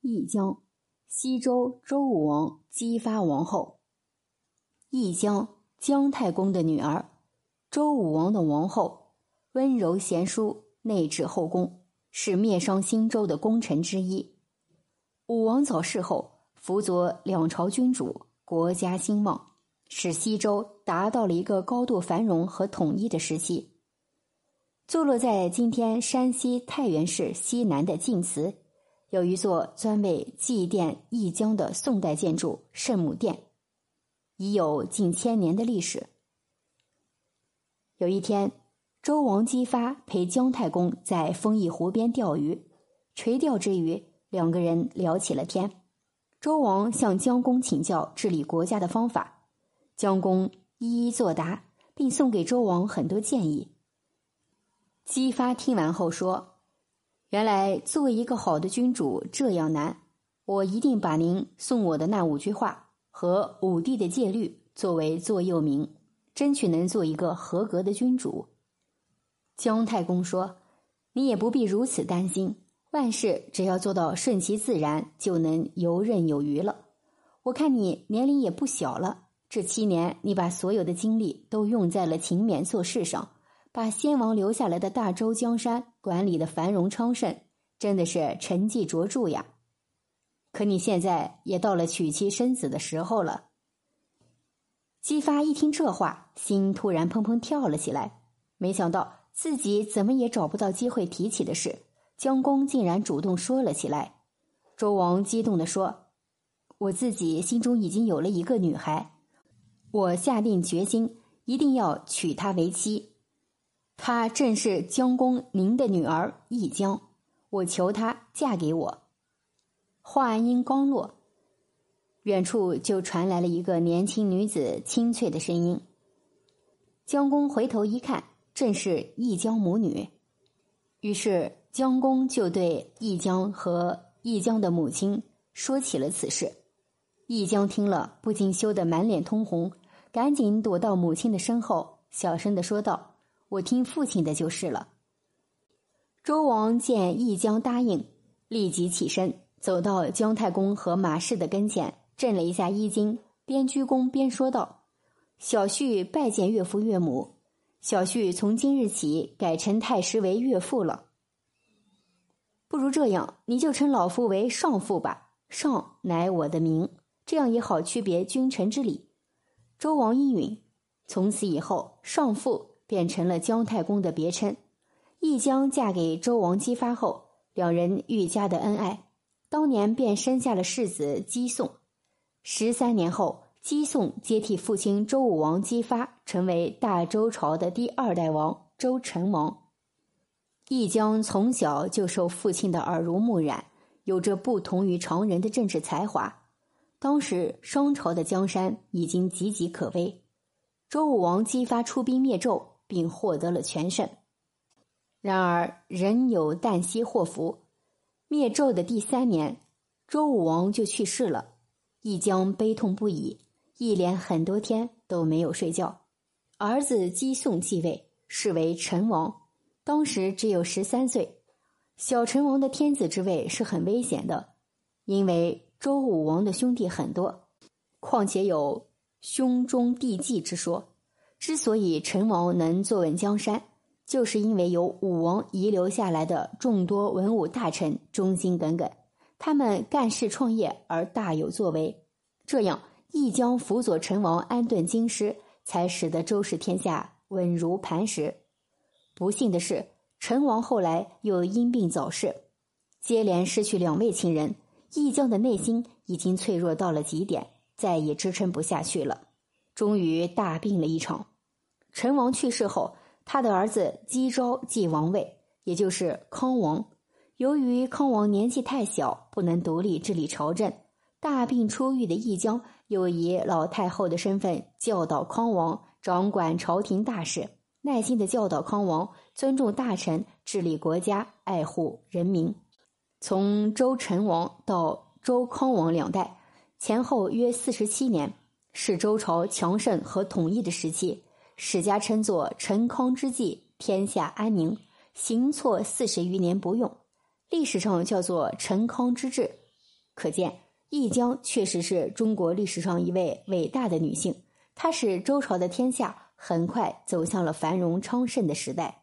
义江，西周周武王姬发王后。义江，姜太公的女儿，周武王的王后，温柔贤淑，内治后宫，是灭商兴周的功臣之一。武王早逝后，辅佐两朝君主，国家兴旺，使西周达到了一个高度繁荣和统一的时期。坐落在今天山西太原市西南的晋祠，有一座专为祭奠义江的宋代建筑圣母殿，已有近千年的历史。有一天，周王姬发陪姜太公在丰邑湖边钓鱼，垂钓之余，两个人聊起了天。周王向姜公请教治理国家的方法，姜公一一作答，并送给周王很多建议。姬发听完后说：“原来做一个好的君主这样难，我一定把您送我的那五句话和五帝的戒律作为座右铭，争取能做一个合格的君主。”姜太公说：“你也不必如此担心，万事只要做到顺其自然，就能游刃有余了。我看你年龄也不小了，这七年你把所有的精力都用在了勤勉做事上。”把先王留下来的大周江山管理的繁荣昌盛，真的是成绩卓著呀。可你现在也到了娶妻生子的时候了。姬发一听这话，心突然砰砰跳了起来。没想到自己怎么也找不到机会提起的事，姜公竟然主动说了起来。周王激动地说：“我自己心中已经有了一个女孩，我下定决心一定要娶她为妻。”她正是姜公您的女儿易江，我求她嫁给我。话音刚落，远处就传来了一个年轻女子清脆的声音。姜公回头一看，正是易江母女。于是姜公就对易江和易江的母亲说起了此事。易江听了，不禁羞得满脸通红，赶紧躲到母亲的身后，小声的说道。我听父亲的就是了。周王见义将答应，立即起身，走到姜太公和马氏的跟前，震了一下衣襟，边鞠躬边说道：“小婿拜见岳父岳母，小婿从今日起改称太师为岳父了。不如这样，你就称老夫为上父吧，上乃我的名，这样也好区别君臣之礼。”周王应允，从此以后，上父。变成了姜太公的别称。义姜嫁给周王姬发后，两人愈加的恩爱，当年便生下了世子姬宋。十三年后，姬宋接替父亲周武王姬发，成为大周朝的第二代王周成王。易姜从小就受父亲的耳濡目染，有着不同于常人的政治才华。当时商朝的江山已经岌岌可危，周武王姬发出兵灭纣。并获得了全胜。然而，人有旦夕祸福，灭纣的第三年，周武王就去世了。义姜悲痛不已，一连很多天都没有睡觉。儿子姬宋继位，是为成王，当时只有十三岁。小成王的天子之位是很危险的，因为周武王的兄弟很多，况且有兄终弟继之说。之所以陈王能坐稳江山，就是因为有武王遗留下来的众多文武大臣忠心耿耿，他们干事创业而大有作为，这样一将辅佐陈王安顿京师，才使得周氏天下稳如磐石。不幸的是，陈王后来又因病早逝，接连失去两位亲人，义将的内心已经脆弱到了极点，再也支撑不下去了。终于大病了一场，陈王去世后，他的儿子姬昭继王位，也就是康王。由于康王年纪太小，不能独立治理朝政，大病初愈的义江又以老太后的身份教导康王掌管朝廷大事，耐心的教导康王尊重大臣、治理国家、爱护人民。从周成王到周康王两代，前后约四十七年。是周朝强盛和统一的时期，史家称作陈康之际，天下安宁。行错四十余年不用，历史上叫做陈康之治。可见易江确实是中国历史上一位伟大的女性。她使周朝的天下很快走向了繁荣昌盛的时代。